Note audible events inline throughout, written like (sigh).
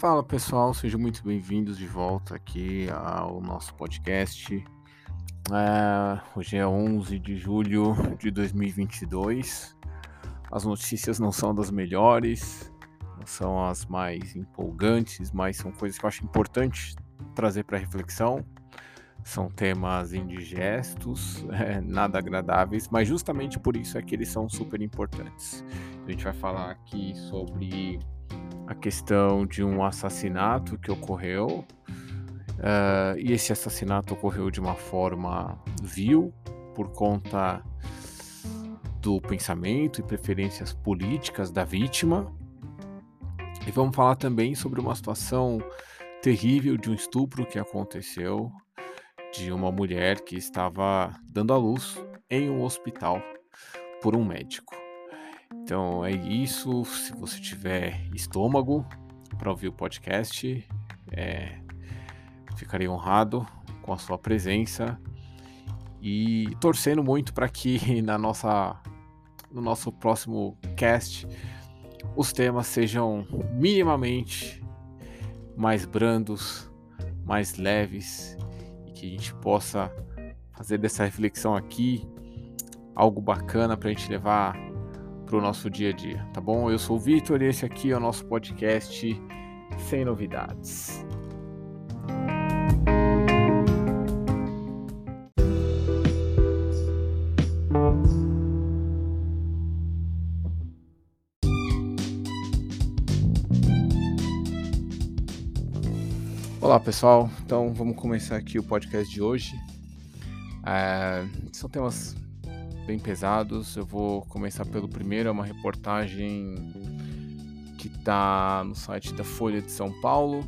Fala pessoal, sejam muito bem-vindos de volta aqui ao nosso podcast. É, hoje é 11 de julho de 2022. As notícias não são das melhores, não são as mais empolgantes, mas são coisas que eu acho importante trazer para reflexão. São temas indigestos, (laughs) é, nada agradáveis, mas justamente por isso é que eles são super importantes. A gente vai falar aqui sobre a questão de um assassinato que ocorreu. Uh, e esse assassinato ocorreu de uma forma vil, por conta do pensamento e preferências políticas da vítima. E vamos falar também sobre uma situação terrível de um estupro que aconteceu de uma mulher que estava dando à luz em um hospital por um médico. Então é isso. Se você tiver estômago para ouvir o podcast, é, ficarei honrado com a sua presença e torcendo muito para que (laughs) na nossa, no nosso próximo cast os temas sejam minimamente mais brandos, mais leves e que a gente possa fazer dessa reflexão aqui algo bacana para a gente levar para o nosso dia a dia, tá bom? Eu sou o Vitor e esse aqui é o nosso podcast Sem Novidades. Olá pessoal, então vamos começar aqui o podcast de hoje. É, são temas bem pesados. Eu vou começar pelo primeiro, é uma reportagem que está no site da Folha de São Paulo.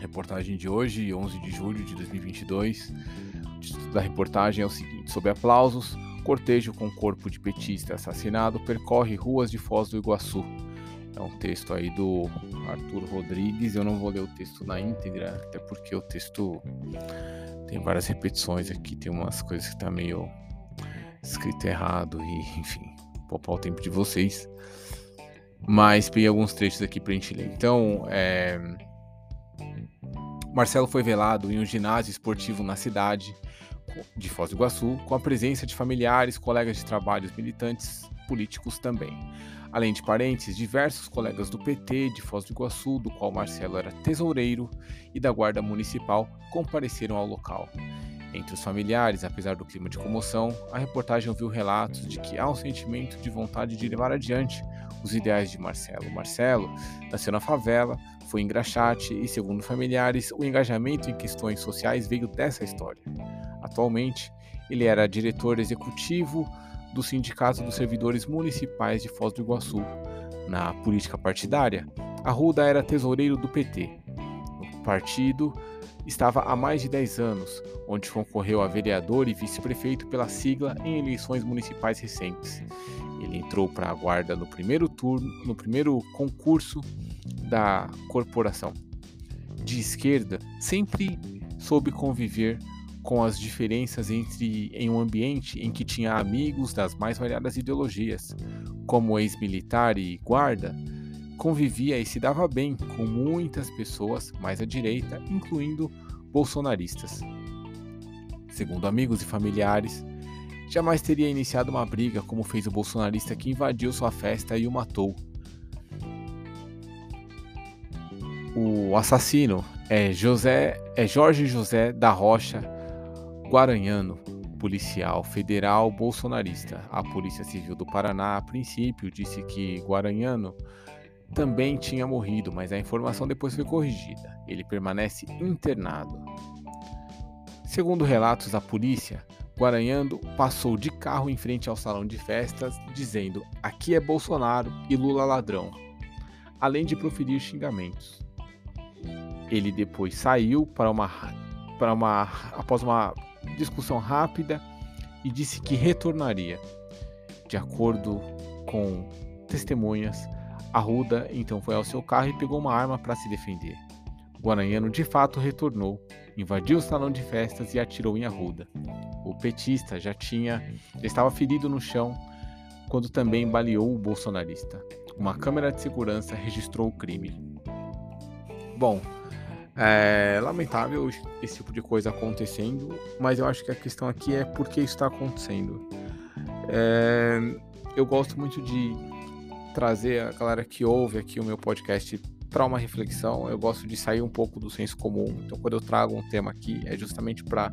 Reportagem de hoje, 11 de julho de 2022. O título da reportagem é o seguinte: Sob aplausos, cortejo com corpo de petista assassinado percorre ruas de Foz do Iguaçu. É um texto aí do Arthur Rodrigues. Eu não vou ler o texto na íntegra, até porque o texto tem várias repetições aqui, tem umas coisas que tá meio escrito errado e, (laughs) enfim, poupar o tempo de vocês. Mas peguei alguns trechos aqui pra gente ler. Então, é... Marcelo foi velado em um ginásio esportivo na cidade de Foz do Iguaçu, com a presença de familiares, colegas de trabalho, militantes políticos também. Além de parentes, diversos colegas do PT de Foz do Iguaçu, do qual Marcelo era tesoureiro, e da Guarda Municipal compareceram ao local. Entre os familiares, apesar do clima de comoção, a reportagem ouviu relatos de que há um sentimento de vontade de levar adiante os ideais de Marcelo. Marcelo nasceu na favela, foi engraxate e, segundo familiares, o engajamento em questões sociais veio dessa história. Atualmente, ele era diretor executivo do Sindicato dos Servidores Municipais de Foz do Iguaçu. Na política partidária, Arruda era tesoureiro do PT. Partido, estava há mais de 10 anos, onde concorreu a vereador e vice-prefeito pela sigla em eleições municipais recentes. Ele entrou para a guarda no primeiro turno, no primeiro concurso da corporação. De esquerda, sempre soube conviver com as diferenças entre em um ambiente em que tinha amigos das mais variadas ideologias, como ex-militar e guarda, convivia e se dava bem com muitas pessoas mais à direita, incluindo bolsonaristas. Segundo amigos e familiares, jamais teria iniciado uma briga como fez o bolsonarista que invadiu sua festa e o matou. O assassino é José é Jorge José da Rocha Guaranhano, policial federal bolsonarista. A Polícia Civil do Paraná, a princípio, disse que Guaranhano também tinha morrido, mas a informação depois foi corrigida. Ele permanece internado. Segundo relatos da polícia, Guaranhando passou de carro em frente ao salão de festas, dizendo: Aqui é Bolsonaro e Lula ladrão, além de proferir xingamentos. Ele depois saiu para uma, para uma após uma discussão rápida e disse que retornaria. De acordo com testemunhas, Arruda então foi ao seu carro e pegou uma arma para se defender. Guaranhano de fato retornou, invadiu o salão de festas e atirou em Arruda. O petista já tinha, estava ferido no chão quando também baleou o bolsonarista. Uma câmera de segurança registrou o crime. Bom, é lamentável esse tipo de coisa acontecendo, mas eu acho que a questão aqui é por que isso está acontecendo. É, eu gosto muito de trazer a galera que ouve aqui o meu podcast para uma reflexão. Eu gosto de sair um pouco do senso comum. Então, quando eu trago um tema aqui, é justamente para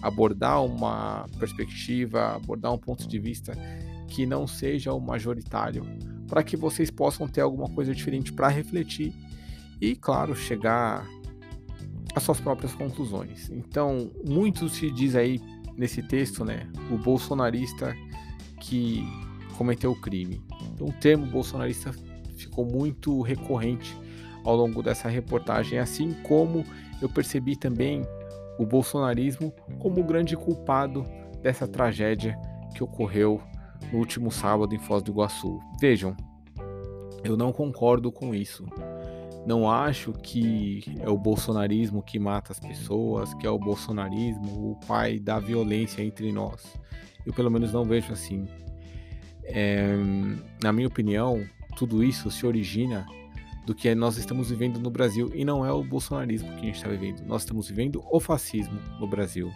abordar uma perspectiva, abordar um ponto de vista que não seja o majoritário, para que vocês possam ter alguma coisa diferente para refletir e, claro, chegar às suas próprias conclusões. Então, muito se diz aí nesse texto, né, o bolsonarista que cometeu o crime. Então, o termo bolsonarista ficou muito recorrente ao longo dessa reportagem, assim como eu percebi também o bolsonarismo como o grande culpado dessa tragédia que ocorreu no último sábado em Foz do Iguaçu. Vejam, eu não concordo com isso. Não acho que é o bolsonarismo que mata as pessoas, que é o bolsonarismo o pai da violência entre nós. Eu pelo menos não vejo assim. É, na minha opinião, tudo isso se origina do que nós estamos vivendo no Brasil e não é o bolsonarismo que a gente está vivendo. Nós estamos vivendo o fascismo no Brasil.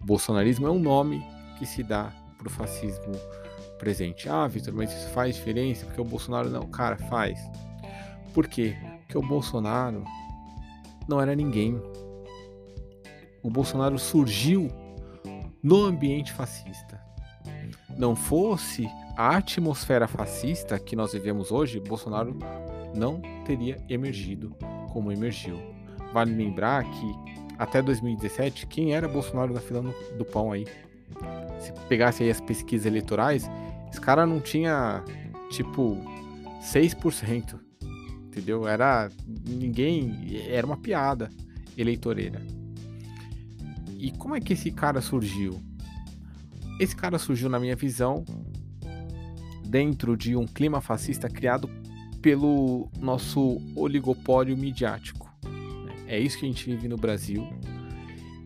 O bolsonarismo é um nome que se dá para o fascismo presente. Ah, Vitor, mas isso faz diferença porque o Bolsonaro não. Cara, faz. Por quê? Porque o Bolsonaro não era ninguém. O Bolsonaro surgiu no ambiente fascista. Não fosse a atmosfera fascista que nós vivemos hoje, Bolsonaro não teria emergido como emergiu. Vale lembrar que até 2017, quem era Bolsonaro na fila do pão aí? Se pegasse aí as pesquisas eleitorais, esse cara não tinha tipo 6%, entendeu? Era ninguém, era uma piada eleitoreira. E como é que esse cara surgiu? Esse cara surgiu na minha visão dentro de um clima fascista criado pelo nosso oligopólio midiático. É isso que a gente vive no Brasil.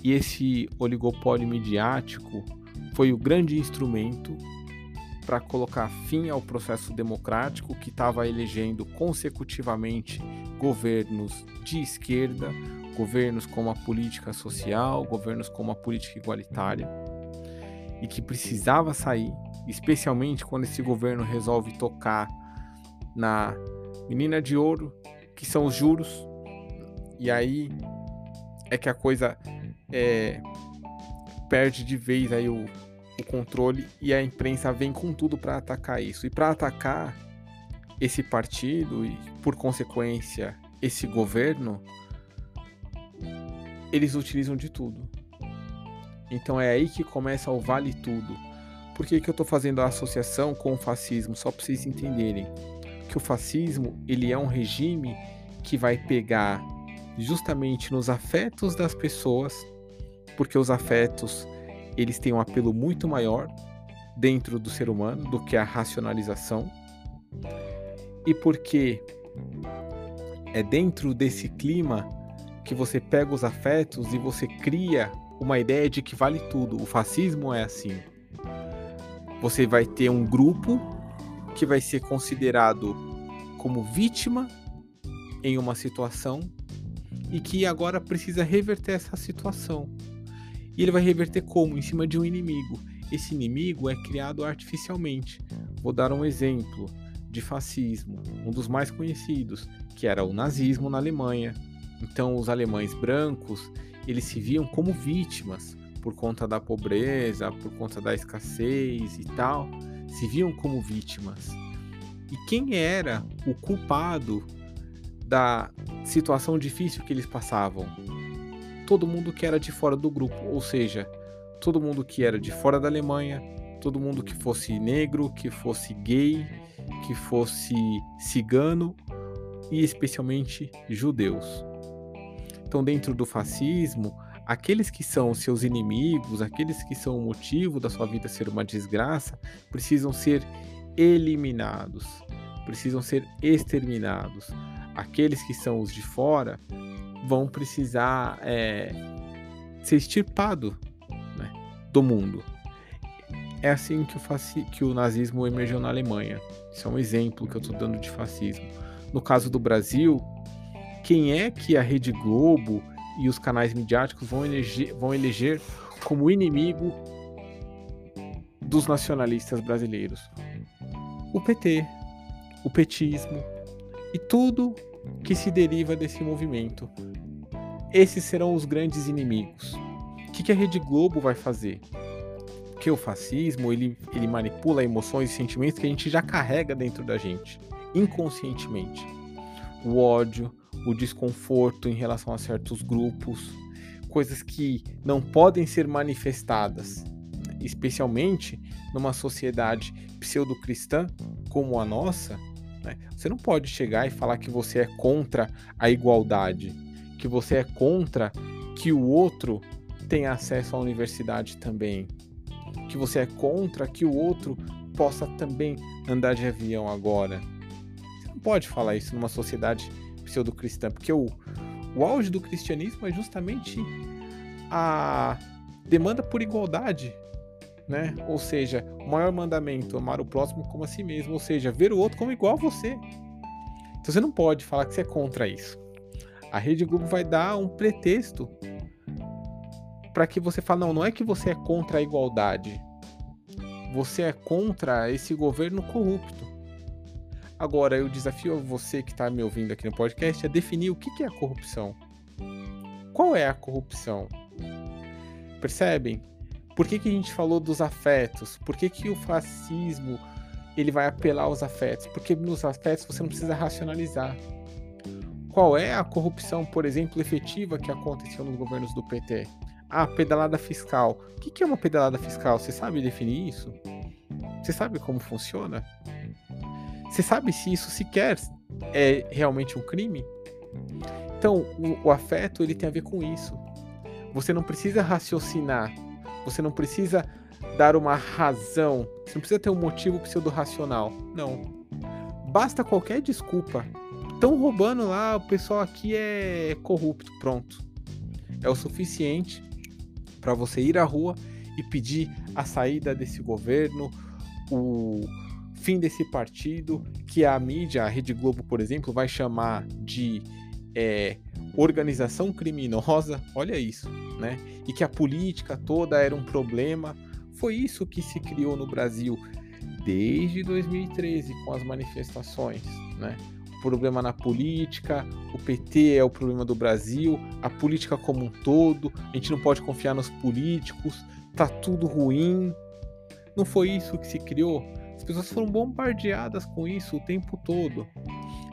E esse oligopólio midiático foi o grande instrumento para colocar fim ao processo democrático que estava elegendo consecutivamente governos de esquerda, governos com a política social, governos com a política igualitária, e que precisava sair, especialmente quando esse governo resolve tocar na menina de ouro, que são os juros. E aí é que a coisa é, perde de vez aí o, o controle e a imprensa vem com tudo para atacar isso. E para atacar esse partido e, por consequência, esse governo, eles utilizam de tudo. Então é aí que começa o vale tudo. Por que, que eu estou fazendo a associação com o fascismo? Só para vocês entenderem que o fascismo ele é um regime que vai pegar justamente nos afetos das pessoas, porque os afetos eles têm um apelo muito maior dentro do ser humano do que a racionalização. E porque é dentro desse clima que você pega os afetos e você cria uma ideia de que vale tudo. O fascismo é assim. Você vai ter um grupo que vai ser considerado como vítima em uma situação e que agora precisa reverter essa situação. E ele vai reverter como? Em cima de um inimigo. Esse inimigo é criado artificialmente. Vou dar um exemplo de fascismo, um dos mais conhecidos, que era o nazismo na Alemanha. Então, os alemães brancos, eles se viam como vítimas por conta da pobreza, por conta da escassez e tal, se viam como vítimas. E quem era o culpado da situação difícil que eles passavam? Todo mundo que era de fora do grupo, ou seja, todo mundo que era de fora da Alemanha, todo mundo que fosse negro, que fosse gay, que fosse cigano e especialmente judeus. Então, dentro do fascismo, aqueles que são seus inimigos, aqueles que são o motivo da sua vida ser uma desgraça, precisam ser eliminados, precisam ser exterminados. Aqueles que são os de fora vão precisar é, ser extirpados né, do mundo. É assim que o, que o nazismo emergiu na Alemanha. Isso é um exemplo que eu estou dando de fascismo. No caso do Brasil, quem é que a Rede Globo e os canais midiáticos vão eleger, vão eleger como inimigo dos nacionalistas brasileiros? O PT, o petismo e tudo que se deriva desse movimento. Esses serão os grandes inimigos. O que, a Rede Globo vai fazer? Porque o fascismo ele, ele manipula emoções e sentimentos que a gente já carrega dentro da gente, inconscientemente. O ódio, o desconforto em relação a certos grupos, coisas que não podem ser manifestadas, especialmente numa sociedade pseudo-cristã como a nossa. Né? Você não pode chegar e falar que você é contra a igualdade, que você é contra que o outro tenha acesso à universidade também, que você é contra que o outro possa também andar de avião agora. Você não pode falar isso numa sociedade pseudo-cristã, porque o, o auge do cristianismo é justamente a demanda por igualdade, né? Ou seja, o maior mandamento, amar o próximo como a si mesmo, ou seja, ver o outro como igual a você. Então você não pode falar que você é contra isso. A Rede Globo vai dar um pretexto para que você fale, não, não é que você é contra a igualdade. Você é contra esse governo corrupto. Agora, eu desafio você que está me ouvindo aqui no podcast a definir o que é a corrupção. Qual é a corrupção? Percebem? Por que, que a gente falou dos afetos? Por que, que o fascismo ele vai apelar aos afetos? Porque nos afetos você não precisa racionalizar. Qual é a corrupção, por exemplo, efetiva que aconteceu nos governos do PT? Ah, pedalada fiscal. O que é uma pedalada fiscal? Você sabe definir isso? Você sabe como funciona? Você sabe se isso sequer é realmente um crime? Então, o, o afeto ele tem a ver com isso. Você não precisa raciocinar, você não precisa dar uma razão, você não precisa ter um motivo pseudo-racional. Não. Basta qualquer desculpa. Estão roubando lá, o pessoal aqui é corrupto. Pronto. É o suficiente para você ir à rua e pedir a saída desse governo, o fim desse partido, que a mídia, a Rede Globo, por exemplo, vai chamar de é, organização criminosa, olha isso, né? E que a política toda era um problema. Foi isso que se criou no Brasil desde 2013 com as manifestações, né? O problema na política, o PT é o problema do Brasil, a política como um todo, a gente não pode confiar nos políticos, tá tudo ruim. Não foi isso que se criou? As pessoas foram bombardeadas com isso o tempo todo.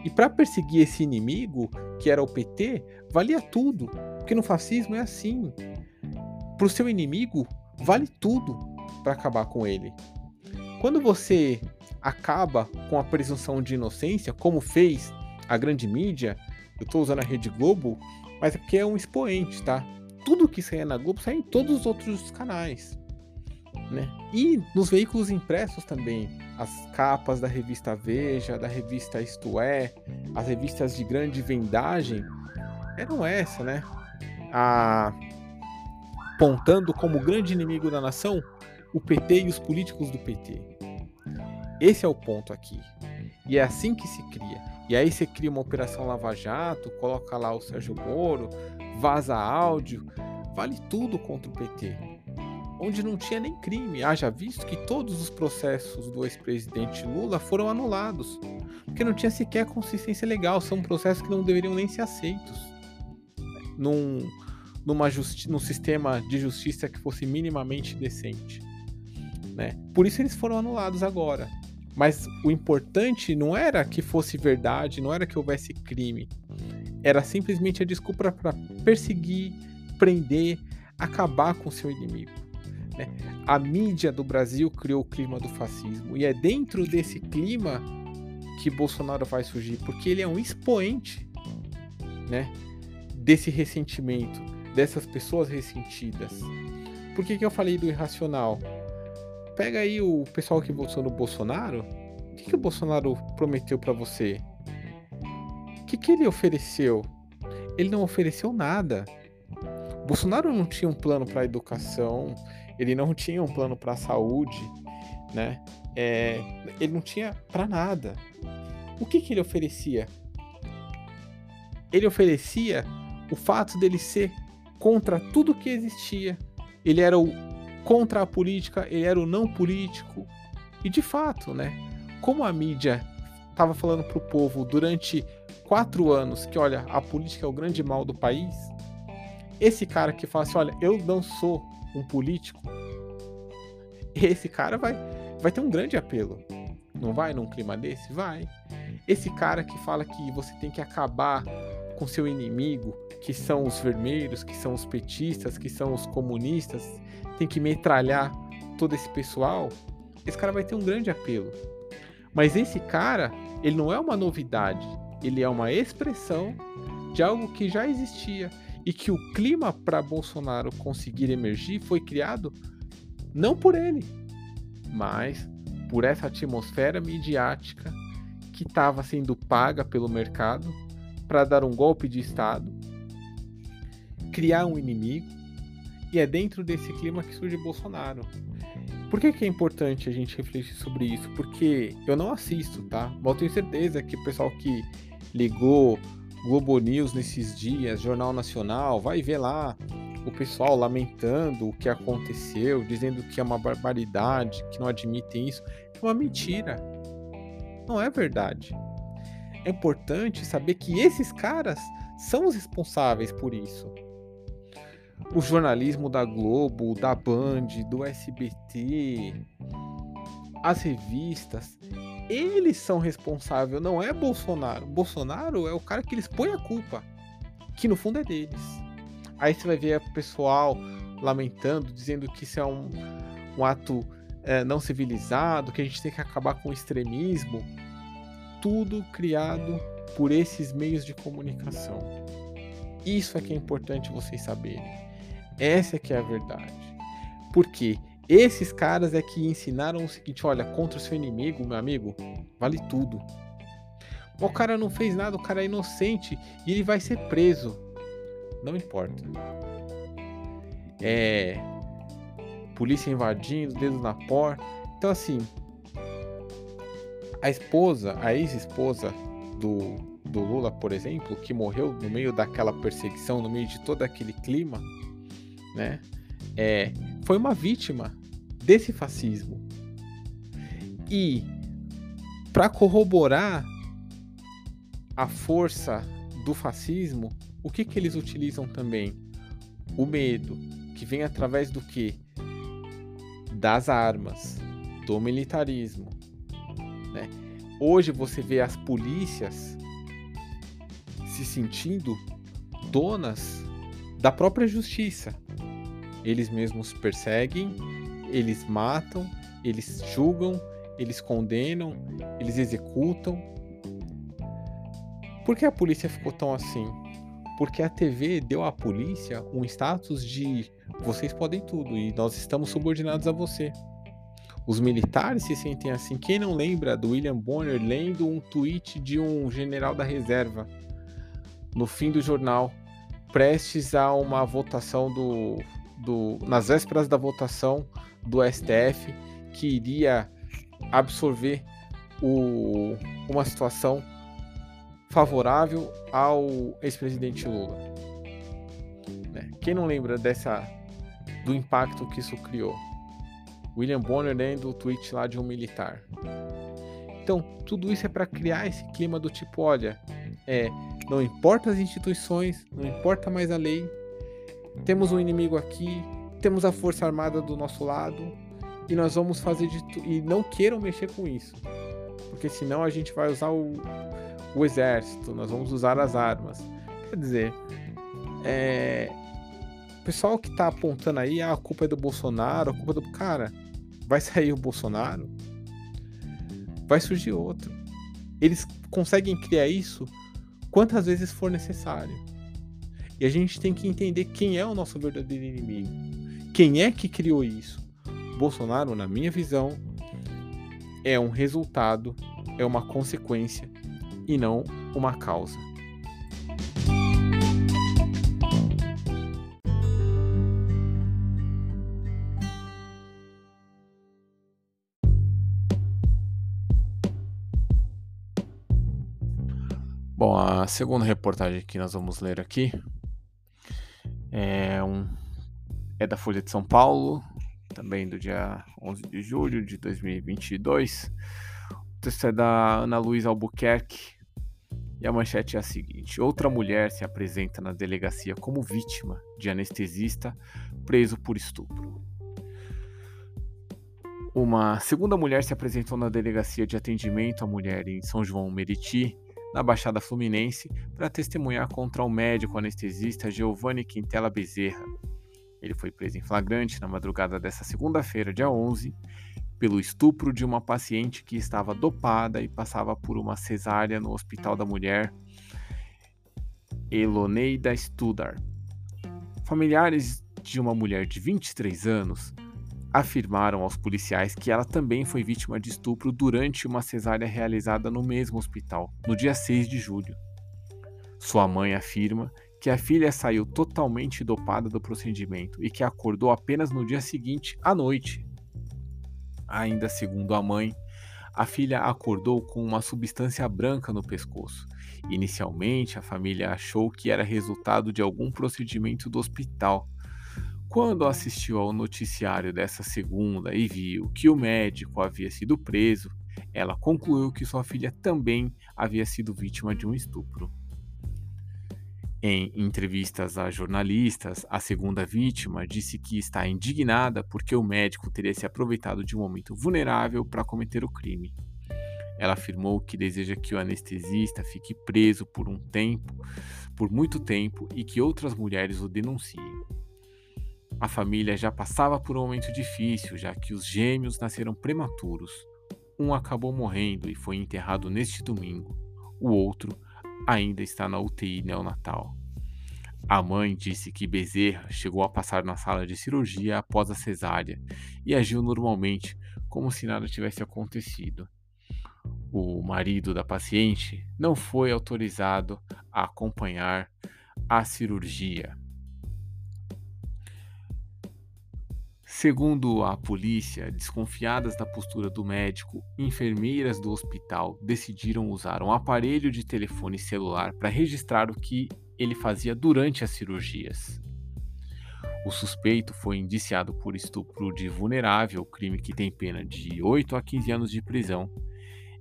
E para perseguir esse inimigo, que era o PT, valia tudo. Porque no fascismo é assim. Para o seu inimigo, vale tudo para acabar com ele. Quando você acaba com a presunção de inocência, como fez a grande mídia, eu estou usando a Rede Globo, mas é porque é um expoente, tá? Tudo que saia na Globo sai em todos os outros canais. Né? E nos veículos impressos também, as capas da revista Veja, da revista Isto É, as revistas de grande vendagem, eram essa, né? A... Apontando como grande inimigo da nação o PT e os políticos do PT. Esse é o ponto aqui. E é assim que se cria. E aí você cria uma operação Lava Jato, coloca lá o Sérgio Moro, vaza áudio, vale tudo contra o PT onde não tinha nem crime. Haja visto que todos os processos do ex-presidente Lula foram anulados, porque não tinha sequer consistência legal, são processos que não deveriam nem ser aceitos num, numa justi num sistema de justiça que fosse minimamente decente. Né? Por isso eles foram anulados agora. Mas o importante não era que fosse verdade, não era que houvesse crime. Era simplesmente a desculpa para perseguir, prender, acabar com seu inimigo. Né? A mídia do Brasil criou o clima do fascismo e é dentro desse clima que Bolsonaro vai surgir, porque ele é um expoente né, desse ressentimento, dessas pessoas ressentidas. Por que, que eu falei do irracional? Pega aí o pessoal que votou no Bolsonaro. O que, que o Bolsonaro prometeu para você? O que, que ele ofereceu? Ele não ofereceu nada. Bolsonaro não tinha um plano para a educação, ele não tinha um plano para a saúde, né? É, ele não tinha para nada. O que, que ele oferecia? ele oferecia o fato dele ser contra tudo que existia. Ele era o contra a política, ele era o não político. E de fato, né? Como a mídia estava falando para o povo durante quatro anos que, olha, a política é o grande mal do país, esse cara que fala assim, olha, eu não sou um político, esse cara vai, vai ter um grande apelo. Não vai num clima desse? Vai. Esse cara que fala que você tem que acabar com seu inimigo, que são os vermelhos, que são os petistas, que são os comunistas, tem que metralhar todo esse pessoal, esse cara vai ter um grande apelo. Mas esse cara, ele não é uma novidade, ele é uma expressão de algo que já existia e que o clima para Bolsonaro conseguir emergir foi criado não por ele, mas por essa atmosfera midiática que estava sendo paga pelo mercado para dar um golpe de Estado, criar um inimigo, e é dentro desse clima que surge Bolsonaro. Por que, que é importante a gente refletir sobre isso? Porque eu não assisto, tá? Mas eu tenho certeza que o pessoal que ligou Globo News nesses dias, Jornal Nacional, vai ver lá o pessoal lamentando o que aconteceu, dizendo que é uma barbaridade, que não admitem isso. É uma mentira. Não é verdade. É importante saber que esses caras são os responsáveis por isso. O jornalismo da Globo, da Band, do SBT, as revistas, eles são responsáveis, não é Bolsonaro. Bolsonaro é o cara que eles põem a culpa, que no fundo é deles. Aí você vai ver o pessoal lamentando, dizendo que isso é um, um ato é, não civilizado, que a gente tem que acabar com o extremismo tudo criado por esses meios de comunicação. Isso é que é importante vocês saberem. Essa é que é a verdade. Porque esses caras é que ensinaram o seguinte: olha, contra o seu inimigo, meu amigo, vale tudo. O cara não fez nada, o cara é inocente e ele vai ser preso. Não importa. É. Polícia invadindo, dedo na porta. Então, assim, a esposa, a ex-esposa do, do Lula, por exemplo, que morreu no meio daquela perseguição, no meio de todo aquele clima, né? É, foi uma vítima desse fascismo. E para corroborar a força do fascismo, o que, que eles utilizam também? O medo, que vem através do que? Das armas, do militarismo, né? Hoje você vê as polícias se sentindo donas da própria justiça. Eles mesmos perseguem, eles matam, eles julgam, eles condenam, eles executam. Por que a polícia ficou tão assim? Porque a TV deu à polícia um status de vocês podem tudo e nós estamos subordinados a você. Os militares se sentem assim. Quem não lembra do William Bonner lendo um tweet de um general da reserva no fim do jornal, prestes a uma votação do, do nas vésperas da votação do STF que iria absorver o, uma situação favorável ao ex-presidente Lula. Né? Quem não lembra dessa do impacto que isso criou? William Bonner lendo o tweet lá de um militar. Então, tudo isso é para criar esse clima do tipo, olha, é, não importa as instituições, não importa mais a lei, temos um inimigo aqui, temos a força armada do nosso lado e nós vamos fazer de tudo. E não queiram mexer com isso, porque senão a gente vai usar o, o exército, nós vamos usar as armas. Quer dizer, é, o pessoal que tá apontando aí, ah, a culpa é do Bolsonaro, a culpa é do. Cara, vai sair o Bolsonaro, vai surgir outro. Eles conseguem criar isso quantas vezes for necessário. E a gente tem que entender quem é o nosso verdadeiro inimigo. Quem é que criou isso? Bolsonaro, na minha visão, é um resultado, é uma consequência e não uma causa. Bom, a segunda reportagem que nós vamos ler aqui é, um, é da Folha de São Paulo, também do dia 11 de julho de 2022. Texto é da Ana Luísa Albuquerque e a manchete é a seguinte: Outra mulher se apresenta na delegacia como vítima de anestesista preso por estupro. Uma segunda mulher se apresentou na delegacia de atendimento à mulher em São João Meriti, na Baixada Fluminense, para testemunhar contra o médico anestesista Giovanni Quintela Bezerra. Ele foi preso em flagrante na madrugada desta segunda-feira, dia 11, pelo estupro de uma paciente que estava dopada e passava por uma cesárea no Hospital da Mulher Eloneida Studar. Familiares de uma mulher de 23 anos afirmaram aos policiais que ela também foi vítima de estupro durante uma cesárea realizada no mesmo hospital, no dia 6 de julho. Sua mãe afirma que a filha saiu totalmente dopada do procedimento e que acordou apenas no dia seguinte à noite. Ainda segundo a mãe, a filha acordou com uma substância branca no pescoço. Inicialmente, a família achou que era resultado de algum procedimento do hospital, quando assistiu ao noticiário dessa segunda e viu que o médico havia sido preso, ela concluiu que sua filha também havia sido vítima de um estupro. Em entrevistas a jornalistas, a segunda vítima disse que está indignada porque o médico teria se aproveitado de um momento vulnerável para cometer o crime. Ela afirmou que deseja que o anestesista fique preso por um tempo, por muito tempo, e que outras mulheres o denunciem. A família já passava por um momento difícil, já que os gêmeos nasceram prematuros. Um acabou morrendo e foi enterrado neste domingo. O outro ainda está na UTI neonatal. A mãe disse que Bezerra chegou a passar na sala de cirurgia após a cesárea e agiu normalmente, como se nada tivesse acontecido. O marido da paciente não foi autorizado a acompanhar a cirurgia. Segundo a polícia, desconfiadas da postura do médico, enfermeiras do hospital decidiram usar um aparelho de telefone celular para registrar o que ele fazia durante as cirurgias. O suspeito foi indiciado por estupro de vulnerável, crime que tem pena de 8 a 15 anos de prisão.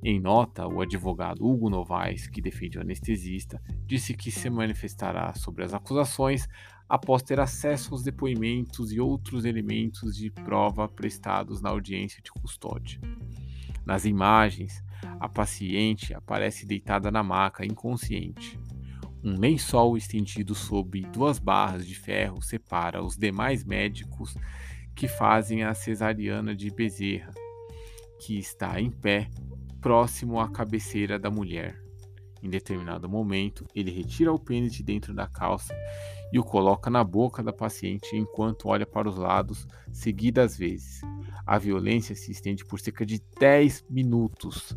Em nota, o advogado Hugo Novaes, que defende o anestesista, disse que se manifestará sobre as acusações após ter acesso aos depoimentos e outros elementos de prova prestados na audiência de custódia. Nas imagens, a paciente aparece deitada na maca, inconsciente. Um lençol estendido sob duas barras de ferro separa os demais médicos que fazem a cesariana de Bezerra, que está em pé, próximo à cabeceira da mulher. Em determinado momento, ele retira o pênis de dentro da calça e o coloca na boca da paciente enquanto olha para os lados seguidas vezes. A violência se estende por cerca de 10 minutos.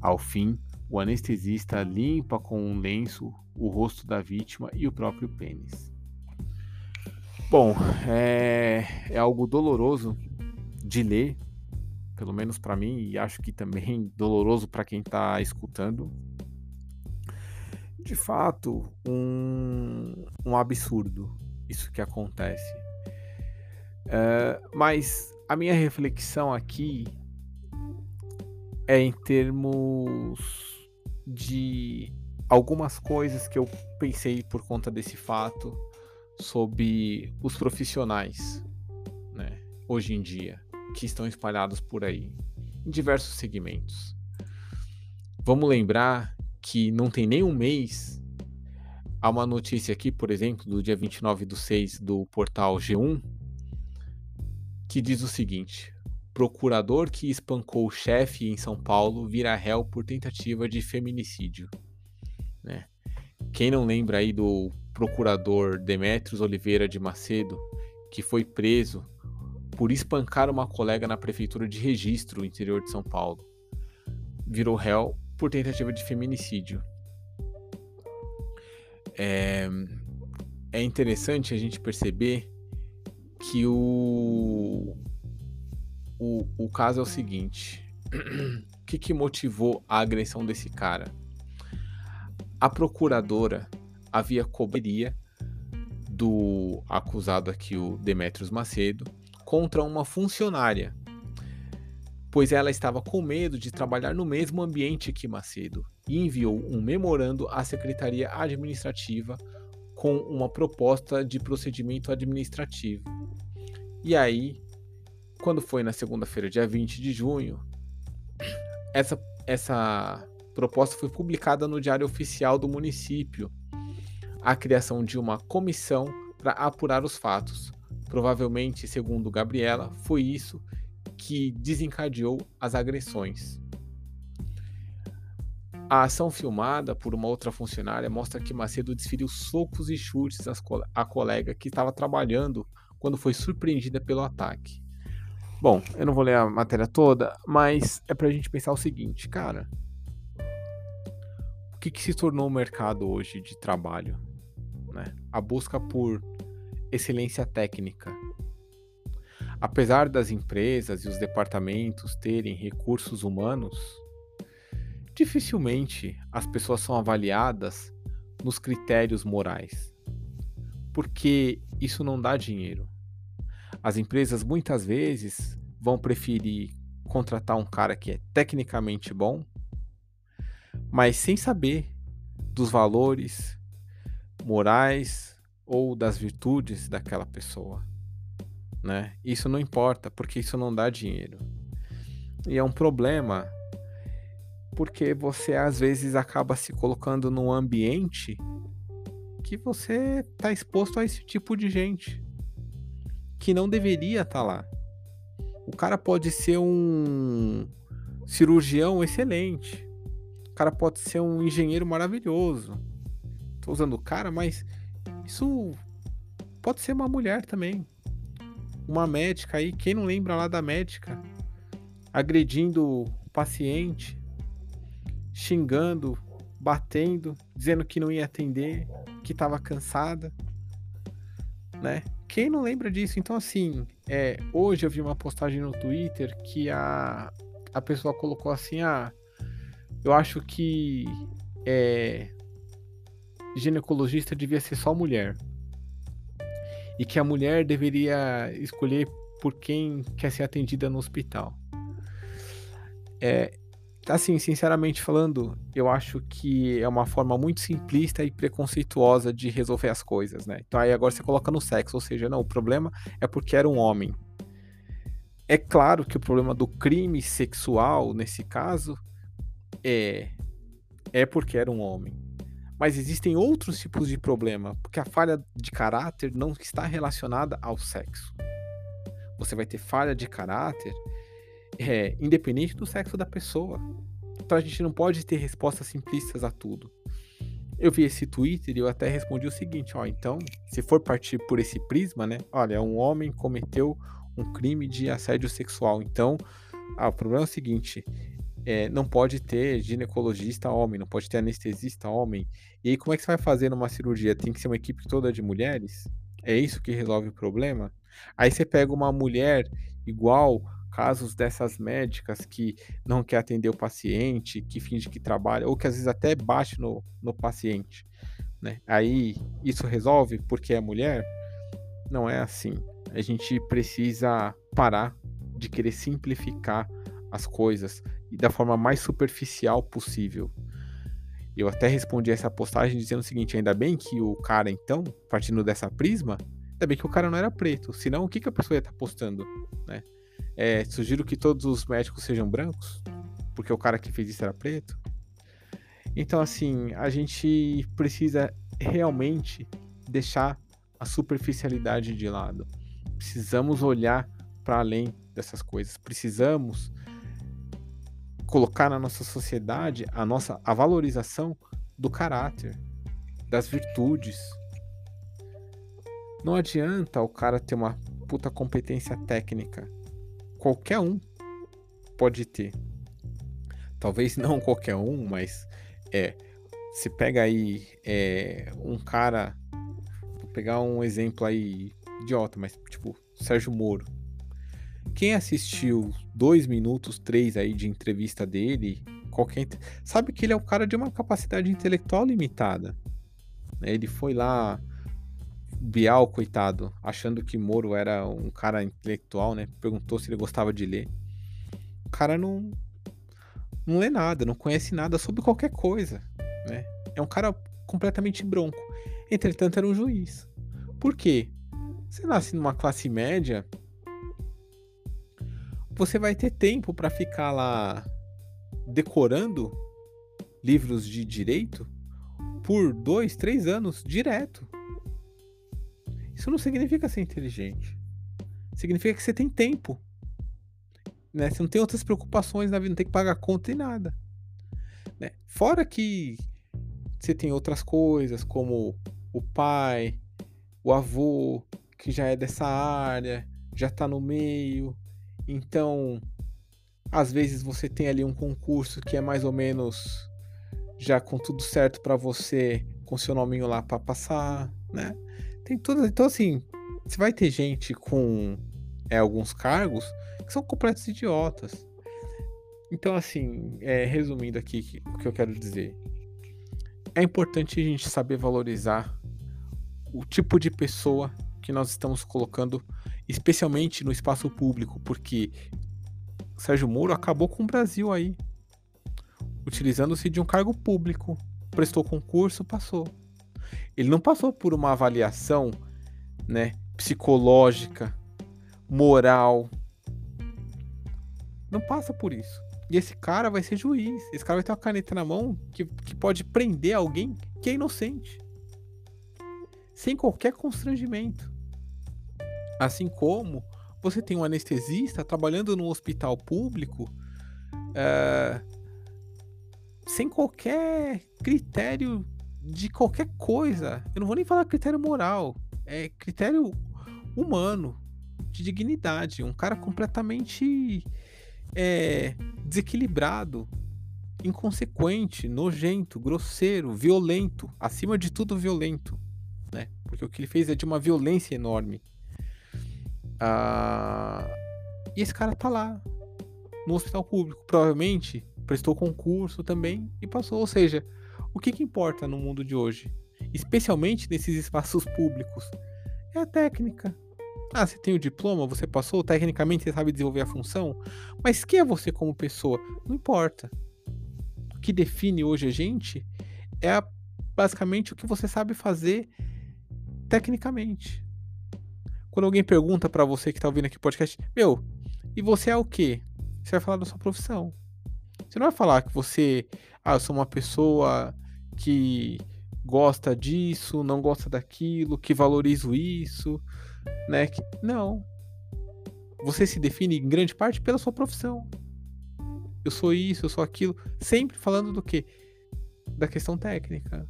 Ao fim, o anestesista limpa com um lenço o rosto da vítima e o próprio pênis. Bom, é, é algo doloroso de ler, pelo menos para mim, e acho que também (laughs) doloroso para quem está escutando de fato um, um absurdo isso que acontece. É, mas a minha reflexão aqui é em termos de algumas coisas que eu pensei por conta desse fato sobre os profissionais, né, hoje em dia, que estão espalhados por aí, em diversos segmentos. Vamos lembrar que não tem nem um mês, há uma notícia aqui, por exemplo, do dia 29 do 6 do portal G1, que diz o seguinte: procurador que espancou o chefe em São Paulo vira réu por tentativa de feminicídio. Né? Quem não lembra aí do procurador Demetrios Oliveira de Macedo, que foi preso por espancar uma colega na prefeitura de Registro, interior de São Paulo. Virou réu por tentativa de feminicídio. É, é interessante a gente perceber que o, o, o caso é o seguinte: o que, que motivou a agressão desse cara? a procuradora havia coberia do acusado aqui, o Demetrios Macedo, contra uma funcionária, pois ela estava com medo de trabalhar no mesmo ambiente que Macedo e enviou um memorando à Secretaria Administrativa com uma proposta de procedimento administrativo. E aí, quando foi na segunda-feira, dia 20 de junho, essa, essa proposta foi publicada no Diário Oficial do município. A criação de uma comissão para apurar os fatos. Provavelmente, segundo Gabriela, foi isso que desencadeou as agressões. A ação filmada por uma outra funcionária mostra que Macedo desferiu socos e chutes à colega que estava trabalhando quando foi surpreendida pelo ataque. Bom, eu não vou ler a matéria toda, mas é para a gente pensar o seguinte, cara. O que, que se tornou o mercado hoje de trabalho? Né? A busca por excelência técnica. Apesar das empresas e os departamentos terem recursos humanos, dificilmente as pessoas são avaliadas nos critérios morais, porque isso não dá dinheiro. As empresas muitas vezes vão preferir contratar um cara que é tecnicamente bom, mas sem saber dos valores morais ou das virtudes daquela pessoa, né? Isso não importa, porque isso não dá dinheiro. E é um problema porque você às vezes acaba se colocando num ambiente que você está exposto a esse tipo de gente que não deveria estar tá lá. O cara pode ser um cirurgião excelente. O cara pode ser um engenheiro maravilhoso. Tô usando o cara, mas isso pode ser uma mulher também. Uma médica aí, quem não lembra lá da médica agredindo o paciente, xingando, batendo, dizendo que não ia atender, que estava cansada, né? Quem não lembra disso? Então, assim, é, hoje eu vi uma postagem no Twitter que a, a pessoa colocou assim: ah, eu acho que é, ginecologista devia ser só mulher. E que a mulher deveria escolher por quem quer ser atendida no hospital. É, assim, sinceramente falando, eu acho que é uma forma muito simplista e preconceituosa de resolver as coisas, né? Então aí agora você coloca no sexo, ou seja, não, o problema é porque era um homem. É claro que o problema do crime sexual, nesse caso, é é porque era um homem. Mas existem outros tipos de problema, porque a falha de caráter não está relacionada ao sexo. Você vai ter falha de caráter é, independente do sexo da pessoa. Então a gente não pode ter respostas simplistas a tudo. Eu vi esse Twitter e eu até respondi o seguinte, ó, então, se for partir por esse prisma, né? Olha, um homem cometeu um crime de assédio sexual. Então, ah, o problema é o seguinte, é, não pode ter ginecologista homem, não pode ter anestesista homem. E aí, como é que você vai fazer numa cirurgia? Tem que ser uma equipe toda de mulheres? É isso que resolve o problema? Aí você pega uma mulher igual casos dessas médicas que não quer atender o paciente, que finge que trabalha, ou que às vezes até bate no, no paciente. Né? Aí isso resolve porque é mulher? Não é assim. A gente precisa parar de querer simplificar as coisas e da forma mais superficial possível. Eu até respondi essa postagem dizendo o seguinte: ainda bem que o cara, então, partindo dessa prisma, ainda bem que o cara não era preto. Senão, o que, que a pessoa ia estar tá postando? Né? É, sugiro que todos os médicos sejam brancos, porque o cara que fez isso era preto. Então, assim, a gente precisa realmente deixar a superficialidade de lado. Precisamos olhar para além dessas coisas. Precisamos colocar na nossa sociedade a nossa a valorização do caráter, das virtudes. Não adianta o cara ter uma puta competência técnica qualquer um pode ter. Talvez não qualquer um, mas é. Se pega aí é, um cara. Vou pegar um exemplo aí idiota, mas tipo, Sérgio Moro. Quem assistiu dois minutos, três aí de entrevista dele, qualquer sabe que ele é um cara de uma capacidade intelectual limitada. Né? Ele foi lá Bial, coitado, achando que Moro era um cara intelectual, né? Perguntou se ele gostava de ler. O cara não não lê nada, não conhece nada sobre qualquer coisa, né? É um cara completamente bronco. Entretanto, era um juiz. Por quê? Você nasce numa classe média, você vai ter tempo para ficar lá decorando livros de direito por dois, três anos direto. Isso não significa ser inteligente. Significa que você tem tempo. Né? Você não tem outras preocupações na vida, não tem que pagar conta e nada. Né? Fora que você tem outras coisas, como o pai, o avô, que já é dessa área, já está no meio. Então, às vezes você tem ali um concurso que é mais ou menos já com tudo certo para você, com seu nominho lá para passar, né? Tem tudo. Então, assim, você vai ter gente com é, alguns cargos que são completos idiotas. Então, assim, é, resumindo aqui o que eu quero dizer. É importante a gente saber valorizar o tipo de pessoa que nós estamos colocando, especialmente no espaço público, porque Sérgio Moro acabou com o Brasil aí, utilizando-se de um cargo público, prestou concurso, passou. Ele não passou por uma avaliação, né, psicológica, moral. Não passa por isso. E esse cara vai ser juiz. Esse cara vai ter uma caneta na mão que, que pode prender alguém que é inocente. Sem qualquer constrangimento. Assim como você tem um anestesista trabalhando no hospital público uh, sem qualquer critério de qualquer coisa. Eu não vou nem falar critério moral, é critério humano, de dignidade. Um cara completamente é, desequilibrado, inconsequente, nojento, grosseiro, violento, acima de tudo violento, né? Porque o que ele fez é de uma violência enorme. Ah, e esse cara tá lá no hospital público, provavelmente prestou concurso também e passou. Ou seja, o que, que importa no mundo de hoje, especialmente nesses espaços públicos, é a técnica. Ah, você tem o diploma, você passou, tecnicamente você sabe desenvolver a função, mas quem é você como pessoa? Não importa. O que define hoje a gente é basicamente o que você sabe fazer tecnicamente. Quando alguém pergunta para você que tá ouvindo aqui o podcast, meu, e você é o quê? Você vai falar da sua profissão. Você não vai falar que você, ah, eu sou uma pessoa que gosta disso, não gosta daquilo, que valorizo isso, né? Que, não. Você se define em grande parte pela sua profissão. Eu sou isso, eu sou aquilo, sempre falando do que? Da questão técnica.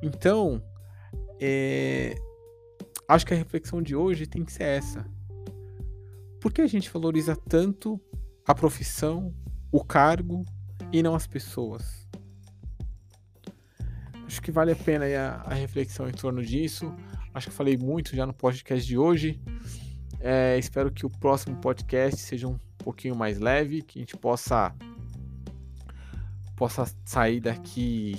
Então, é... acho que a reflexão de hoje tem que ser essa. Por que a gente valoriza tanto a profissão, o cargo e não as pessoas? Acho que vale a pena a, a, reflexão em torno disso. Acho que falei muito já no podcast de hoje. É, espero que o próximo podcast seja um pouquinho mais leve, que a gente possa possa sair daqui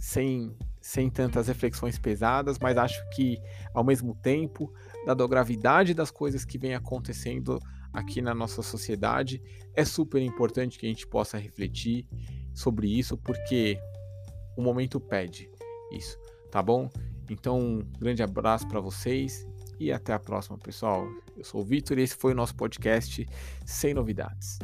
sem, sem tantas reflexões pesadas, mas acho que ao mesmo tempo, dado a gravidade das coisas que vem acontecendo aqui na nossa sociedade, é super importante que a gente possa refletir sobre isso, porque o momento pede isso, tá bom? Então, um grande abraço para vocês e até a próxima, pessoal. Eu sou o Vitor e esse foi o nosso podcast Sem Novidades.